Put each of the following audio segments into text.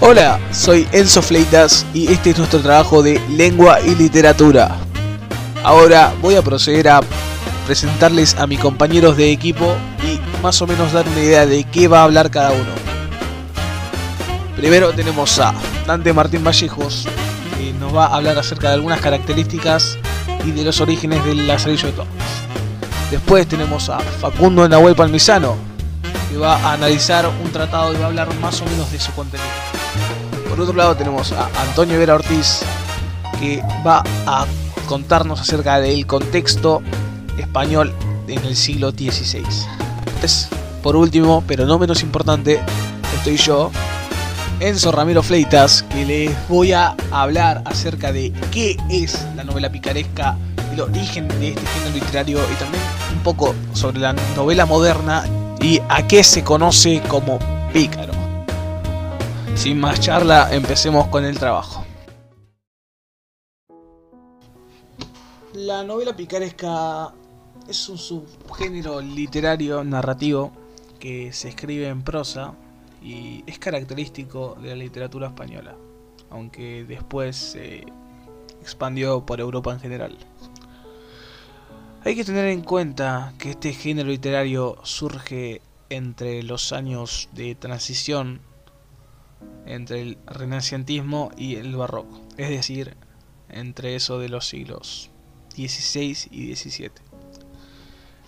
Hola, soy Enzo Fleitas y este es nuestro trabajo de lengua y literatura. Ahora voy a proceder a presentarles a mis compañeros de equipo y más o menos dar una idea de qué va a hablar cada uno. Primero tenemos a Dante Martín Vallejos, que nos va a hablar acerca de algunas características y de los orígenes del Lazarillo de Tormes. Después tenemos a Facundo Nahuel Palmisano, que va a analizar un tratado y va a hablar más o menos de su contenido. Por otro lado tenemos a Antonio Vera Ortiz, que va a contarnos acerca del contexto español en el siglo XVI. Por último, pero no menos importante, estoy yo, Enzo Ramiro Fleitas, que les voy a hablar acerca de qué es la novela picaresca, el origen de este género literario y también un poco sobre la novela moderna y a qué se conoce como pícaro. Sin más charla, empecemos con el trabajo. La novela picaresca es un subgénero literario narrativo que se escribe en prosa y es característico de la literatura española, aunque después se expandió por Europa en general. Hay que tener en cuenta que este género literario surge entre los años de transición entre el renacentismo y el barroco, es decir, entre eso de los siglos XVI y XVII.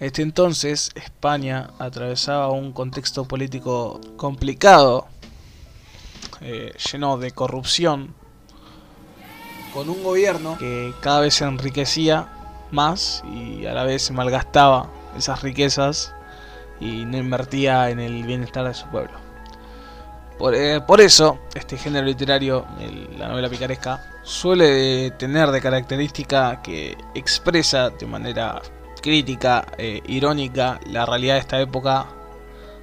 Este entonces España atravesaba un contexto político complicado, eh, lleno de corrupción, con un gobierno que cada vez se enriquecía más y a la vez se malgastaba esas riquezas y no invertía en el bienestar de su pueblo. Por, eh, por eso, este género literario, la novela picaresca, suele tener de característica que expresa de manera crítica, eh, irónica, la realidad de esta época,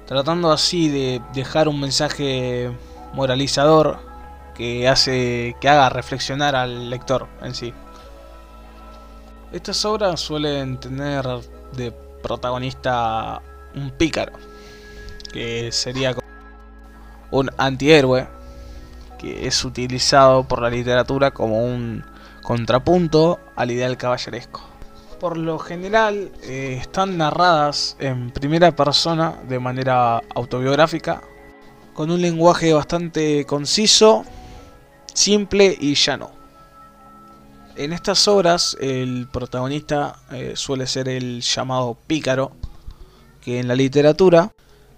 tratando así de dejar un mensaje moralizador que hace que haga reflexionar al lector en sí. Estas obras suelen tener de protagonista un pícaro, que sería un antihéroe, que es utilizado por la literatura como un contrapunto al ideal caballeresco por lo general eh, están narradas en primera persona de manera autobiográfica, con un lenguaje bastante conciso, simple y llano. En estas obras el protagonista eh, suele ser el llamado pícaro, que en la literatura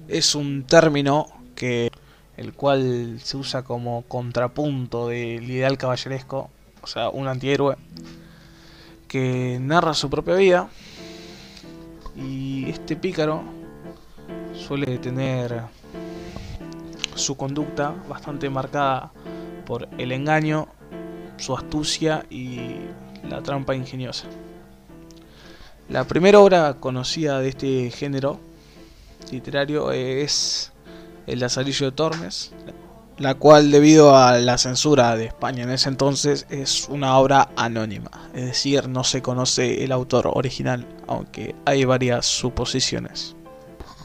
es un término que el cual se usa como contrapunto del ideal caballeresco, o sea, un antihéroe que narra su propia vida y este pícaro suele tener su conducta bastante marcada por el engaño, su astucia y la trampa ingeniosa. La primera obra conocida de este género literario es El Lazarillo de Tormes, la cual debido a la censura de España en ese entonces es una obra anónima, es decir, no se conoce el autor original, aunque hay varias suposiciones.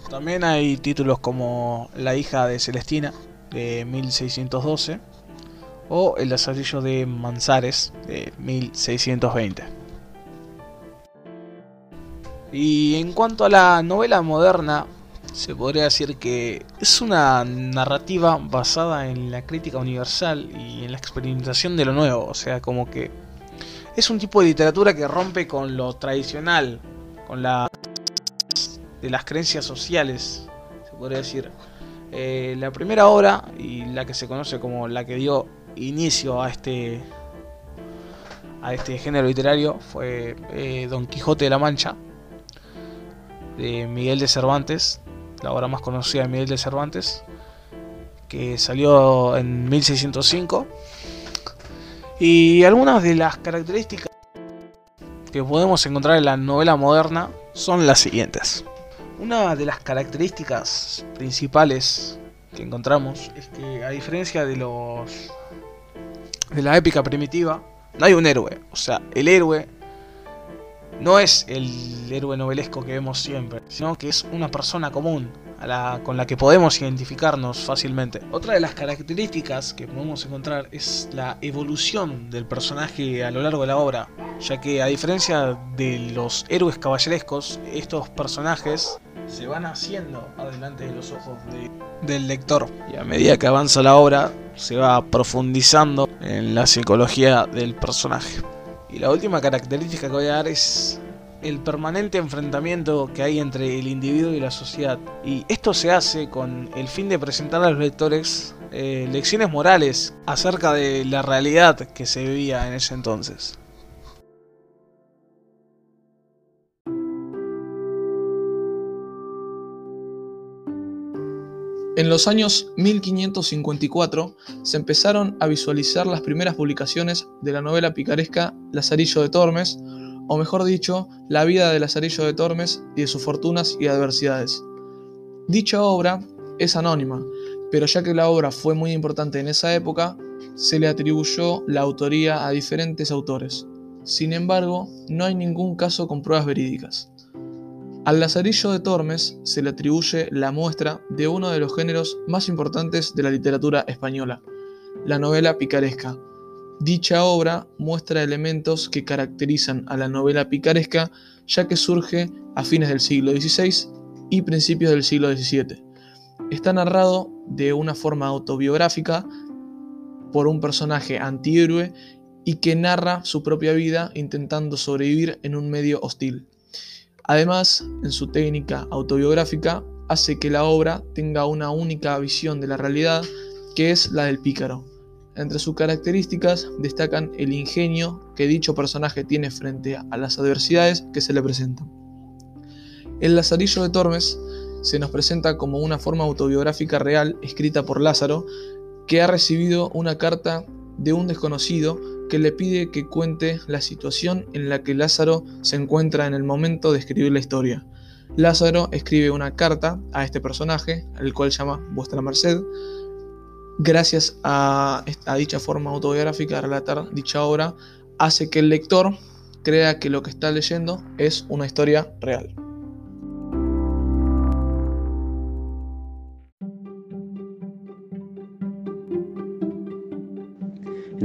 También hay títulos como La hija de Celestina, de 1612, o El lazarillo de Manzares, de 1620. Y en cuanto a la novela moderna, se podría decir que es una narrativa basada en la crítica universal y en la experimentación de lo nuevo. O sea, como que es un tipo de literatura que rompe con lo tradicional, con la de las creencias sociales, se podría decir. Eh, la primera obra y la que se conoce como la que dio inicio a este a este género literario fue eh, Don Quijote de la Mancha de Miguel de Cervantes la obra más conocida de Miguel de Cervantes, que salió en 1605. Y algunas de las características que podemos encontrar en la novela moderna son las siguientes. Una de las características principales que encontramos es que a diferencia de los de la épica primitiva, no hay un héroe, o sea, el héroe no es el héroe novelesco que vemos siempre, sino que es una persona común, con la que podemos identificarnos fácilmente. Otra de las características que podemos encontrar es la evolución del personaje a lo largo de la obra, ya que a diferencia de los héroes caballerescos, estos personajes se van haciendo adelante de los ojos del lector y a medida que avanza la obra se va profundizando en la psicología del personaje. Y la última característica que voy a dar es el permanente enfrentamiento que hay entre el individuo y la sociedad. Y esto se hace con el fin de presentar a los lectores eh, lecciones morales acerca de la realidad que se vivía en ese entonces. En los años 1554 se empezaron a visualizar las primeras publicaciones de la novela picaresca Lazarillo de Tormes, o mejor dicho, la vida de Lazarillo de Tormes y de sus fortunas y adversidades. Dicha obra es anónima, pero ya que la obra fue muy importante en esa época, se le atribuyó la autoría a diferentes autores. Sin embargo, no hay ningún caso con pruebas verídicas. Al Lazarillo de Tormes se le atribuye la muestra de uno de los géneros más importantes de la literatura española, la novela picaresca, Dicha obra muestra elementos que caracterizan a la novela picaresca ya que surge a fines del siglo XVI y principios del siglo XVII. Está narrado de una forma autobiográfica por un personaje antihéroe y que narra su propia vida intentando sobrevivir en un medio hostil. Además, en su técnica autobiográfica, hace que la obra tenga una única visión de la realidad, que es la del pícaro. Entre sus características destacan el ingenio que dicho personaje tiene frente a las adversidades que se le presentan. El Lazarillo de Tormes se nos presenta como una forma autobiográfica real escrita por Lázaro, que ha recibido una carta de un desconocido que le pide que cuente la situación en la que Lázaro se encuentra en el momento de escribir la historia. Lázaro escribe una carta a este personaje, al cual llama Vuestra Merced, gracias a, dicha forma autobiográfica de relatar dicha obra, hace que el lector crea que lo que está leyendo es una historia real.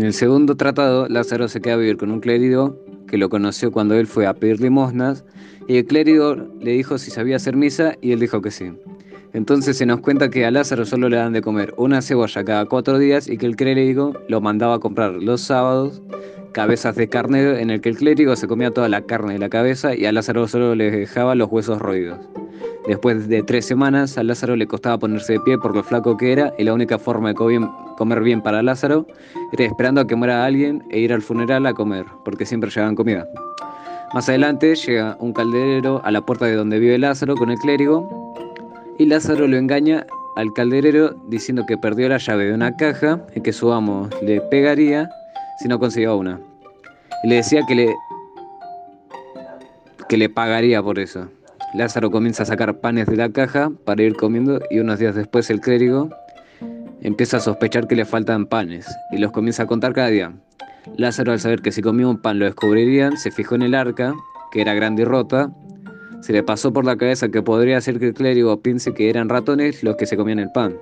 En el segundo tratado, Lázaro se queda a vivir con un clérigo que lo conoció cuando él fue a pedir limosnas, y el clérigo le dijo si sabía hacer misa, y él dijo que sí. Entonces se nos cuenta que a Lázaro solo le dan de comer una cebolla cada cuatro días y que el clérigo lo mandaba a comprar los sábados cabezas de carne en el que el clérigo se comía toda la carne de la cabeza y a Lázaro solo le dejaba los huesos roídos. Después de tres semanas a Lázaro le costaba ponerse de pie por lo flaco que era y la única forma de comer bien para Lázaro era esperando a que muera alguien e ir al funeral a comer, porque siempre llevaban comida. Más adelante llega un calderero a la puerta de donde vive Lázaro con el clérigo y Lázaro lo engaña al calderero diciendo que perdió la llave de una caja y que su amo le pegaría si no consiguió una. Y le decía que le, que le pagaría por eso. Lázaro comienza a sacar panes de la caja para ir comiendo y unos días después el clérigo empieza a sospechar que le faltan panes y los comienza a contar cada día. Lázaro al saber que si comía un pan lo descubrirían, se fijó en el arca, que era grande y rota, se le pasó por la cabeza que podría ser que el clérigo piense que eran ratones los que se comían el pan.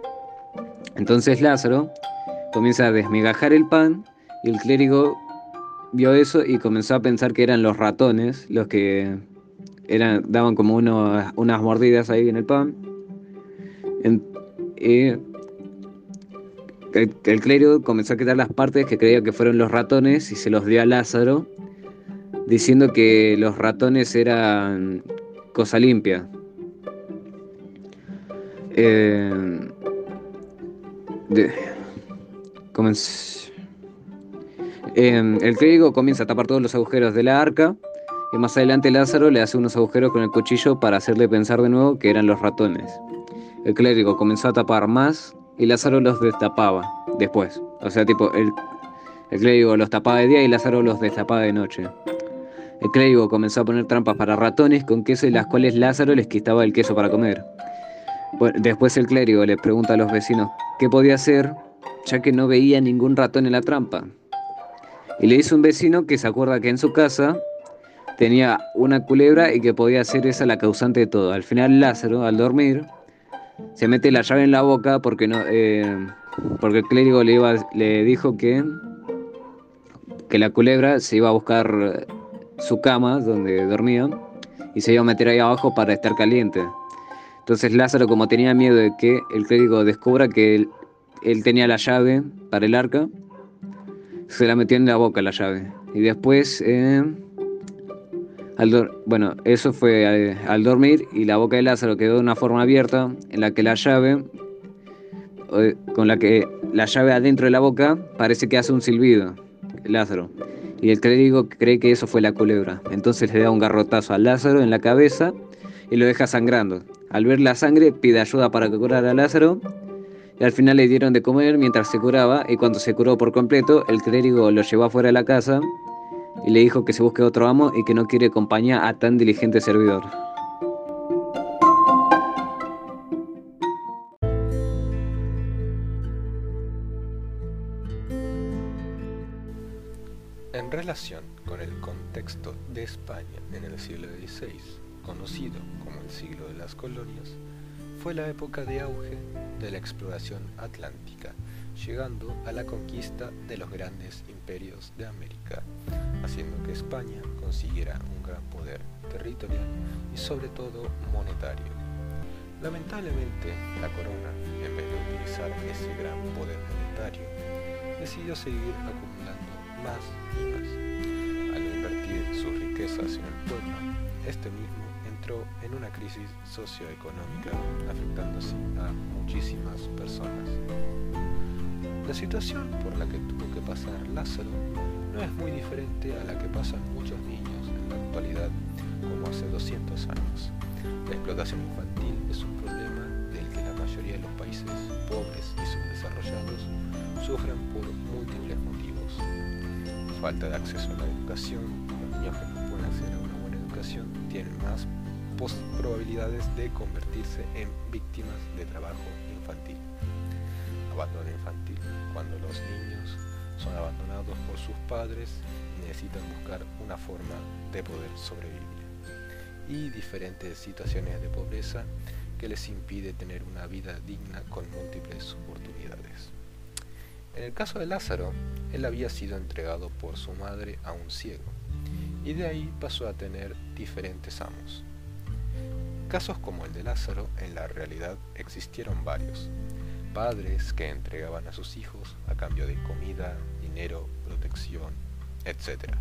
Entonces Lázaro comienza a desmigajar el pan y el clérigo vio eso y comenzó a pensar que eran los ratones los que eran, daban como unas mordidas ahí en el pan. y el, el, clérigo comenzó a quitar las partes que creía que fueron los ratones y se los dio a Lázaro, diciendo que los ratones eran cosa limpia. Eh, eh, el clérigo comienza a tapar todos los agujeros de la arca y más adelante Lázaro le hace unos agujeros con el cuchillo para hacerle pensar de nuevo que eran los ratones. El clérigo comenzó a tapar más y Lázaro los destapaba después. O sea, tipo, el, clérigo los tapaba de día y Lázaro los destapaba de noche. El clérigo comenzó a poner trampas para ratones con queso y las cuales Lázaro les quitaba el queso para comer. después el clérigo le pregunta a los vecinos qué podía hacer, ya que no veía ningún ratón en la trampa. Y le dice un vecino que se acuerda que en su casa tenía una culebra y que podía ser esa la causante de todo. Al final Lázaro, al dormir, se mete la llave en la boca porque no eh, porque el clérigo le, iba, le dijo que, que la culebra se iba a buscar su cama donde dormía y se iba a meter ahí abajo para estar caliente. Entonces Lázaro, como tenía miedo de que el clérigo descubra que él, tenía la llave para el arca, se la metió en la boca la llave. Y después, eh, bueno, eso fue al, dormir y la boca de Lázaro quedó de una forma abierta en la que la llave, eh, con la que la llave adentro de la boca parece que hace un silbido, Lázaro. Y el clérigo cree que eso fue la culebra. Entonces le da un garrotazo a Lázaro en la cabeza y lo deja sangrando. Al ver la sangre, pide ayuda para curar a Lázaro. Y al final le dieron de comer mientras se curaba. Y cuando se curó por completo, el clérigo lo llevó afuera de la casa y le dijo que se busque otro amo y que no quiere compañía a tan diligente servidor. En relación con el contexto de España en el siglo XVI, conocido como el siglo de las colonias, fue la época de auge de la exploración atlántica, llegando a la conquista de los grandes imperios de América, haciendo que España consiguiera un gran poder territorial y sobre todo monetario. Lamentablemente, la corona, en vez de utilizar ese gran poder monetario, decidió seguir acumulando más y más. Al invertir sus riquezas en el pueblo, este mismo en una crisis socioeconómica, afectando así a muchísimas personas. La situación por la que tuvo que pasar Lázaro no es muy diferente a la que pasan muchos niños en la actualidad, como hace 200 años. La explotación infantil es un problema del que la mayoría de los países pobres y subdesarrollados sufren por múltiples motivos. Falta de acceso a la educación, los niños que no pueden acceder a una buena educación tienen más probabilidades de convertirse en víctimas de trabajo infantil. Abandono infantil, cuando los niños son abandonados por sus padres y necesitan buscar una forma de poder sobrevivir. Y diferentes situaciones de pobreza que les impide tener una vida digna con múltiples oportunidades. En el caso de Lázaro, él había sido entregado por su madre a un ciego, y de ahí pasó a tener diferentes amos. Casos como el de Lázaro en la realidad existieron varios. Padres que entregaban a sus hijos a cambio de comida, dinero, protección, etc.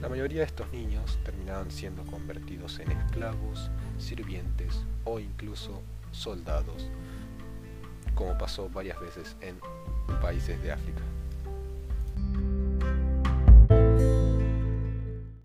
La mayoría de estos niños terminaban siendo convertidos en esclavos, sirvientes o incluso soldados, como pasó varias veces en países de África.